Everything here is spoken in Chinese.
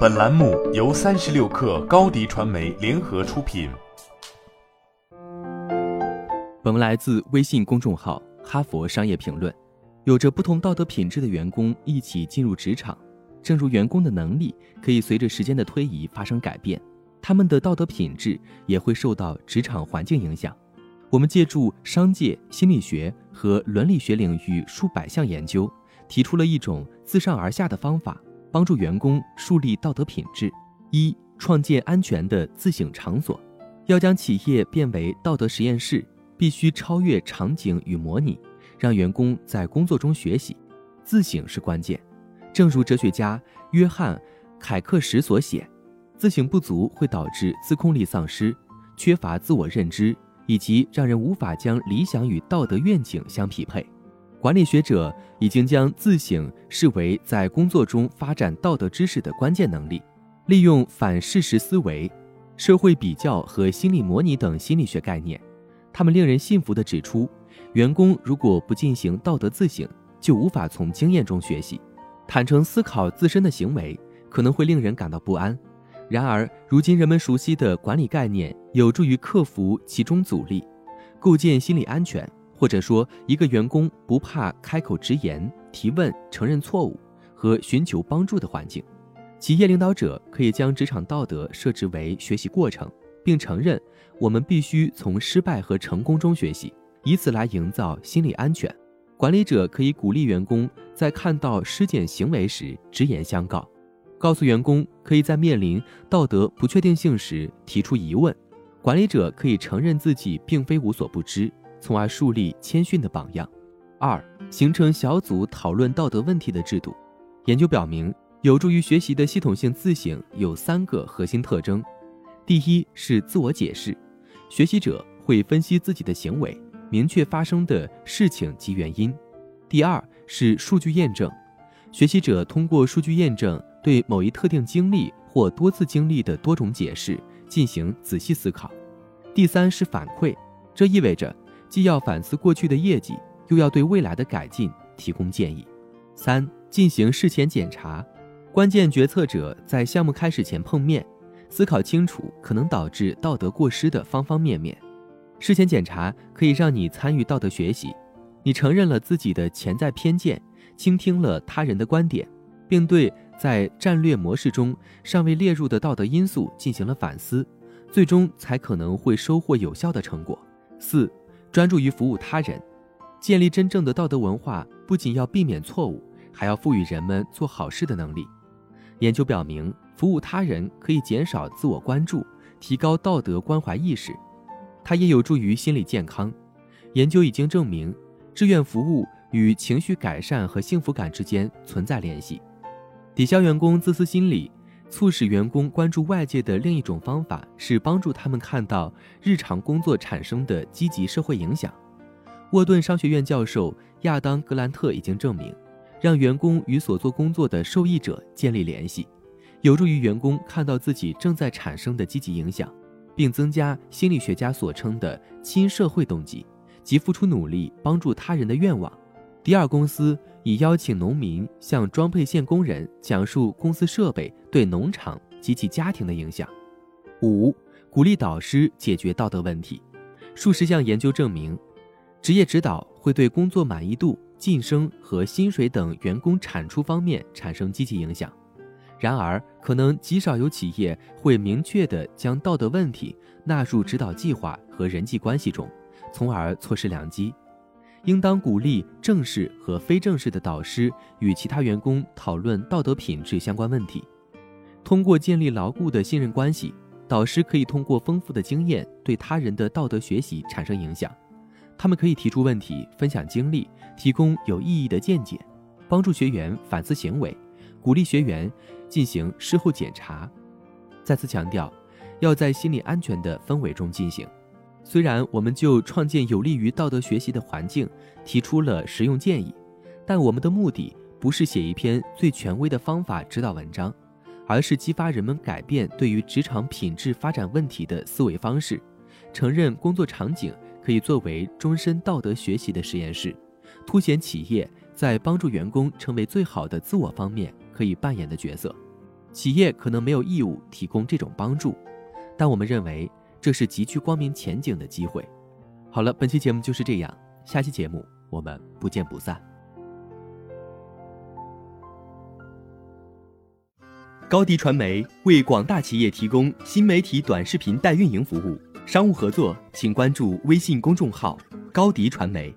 本栏目由三十六氪高低传媒联合出品。本文来自微信公众号《哈佛商业评论》。有着不同道德品质的员工一起进入职场，正如员工的能力可以随着时间的推移发生改变，他们的道德品质也会受到职场环境影响。我们借助商界、心理学和伦理学领域数百项研究，提出了一种自上而下的方法。帮助员工树立道德品质。一、创建安全的自省场所。要将企业变为道德实验室，必须超越场景与模拟，让员工在工作中学习。自省是关键。正如哲学家约翰·凯克什所写，自省不足会导致自控力丧失、缺乏自我认知，以及让人无法将理想与道德愿景相匹配。管理学者已经将自省视为在工作中发展道德知识的关键能力。利用反事实思维、社会比较和心理模拟等心理学概念，他们令人信服地指出，员工如果不进行道德自省，就无法从经验中学习。坦诚思考自身的行为可能会令人感到不安，然而，如今人们熟悉的管理概念有助于克服其中阻力，构建心理安全。或者说，一个员工不怕开口直言、提问、承认错误和寻求帮助的环境。企业领导者可以将职场道德设置为学习过程，并承认我们必须从失败和成功中学习，以此来营造心理安全。管理者可以鼓励员工在看到失检行为时直言相告，告诉员工可以在面临道德不确定性时提出疑问。管理者可以承认自己并非无所不知。从而树立谦逊的榜样。二、形成小组讨论道德问题的制度。研究表明，有助于学习的系统性自省有三个核心特征：第一是自我解释，学习者会分析自己的行为，明确发生的事情及原因；第二是数据验证，学习者通过数据验证对某一特定经历或多次经历的多种解释进行仔细思考；第三是反馈，这意味着。既要反思过去的业绩，又要对未来的改进提供建议。三、进行事前检查，关键决策者在项目开始前碰面，思考清楚可能导致道德过失的方方面面。事前检查可以让你参与道德学习，你承认了自己的潜在偏见，倾听了他人的观点，并对在战略模式中尚未列入的道德因素进行了反思，最终才可能会收获有效的成果。四。专注于服务他人，建立真正的道德文化，不仅要避免错误，还要赋予人们做好事的能力。研究表明，服务他人可以减少自我关注，提高道德关怀意识，它也有助于心理健康。研究已经证明，志愿服务与情绪改善和幸福感之间存在联系。抵消员工自私心理。促使员工关注外界的另一种方法是帮助他们看到日常工作产生的积极社会影响。沃顿商学院教授亚当·格兰特已经证明，让员工与所做工作的受益者建立联系，有助于员工看到自己正在产生的积极影响，并增加心理学家所称的亲社会动机及付出努力帮助他人的愿望。第二公司已邀请农民向装配线工人讲述公司设备对农场及其家庭的影响。五、鼓励导师解决道德问题。数十项研究证明，职业指导会对工作满意度、晋升和薪水等员工产出方面产生积极影响。然而，可能极少有企业会明确地将道德问题纳入指导计划和人际关系中，从而错失良机。应当鼓励正式和非正式的导师与其他员工讨论道德品质相关问题。通过建立牢固的信任关系，导师可以通过丰富的经验对他人的道德学习产生影响。他们可以提出问题、分享经历、提供有意义的见解，帮助学员反思行为，鼓励学员进行事后检查。再次强调，要在心理安全的氛围中进行。虽然我们就创建有利于道德学习的环境提出了实用建议，但我们的目的不是写一篇最权威的方法指导文章，而是激发人们改变对于职场品质发展问题的思维方式，承认工作场景可以作为终身道德学习的实验室，凸显企业在帮助员工成为最好的自我方面可以扮演的角色。企业可能没有义务提供这种帮助，但我们认为这是极具光明前景的机会。好了，本期节目就是这样，下期节目我们不见不散。高迪传媒为广大企业提供新媒体短视频代运营服务，商务合作请关注微信公众号“高迪传媒”。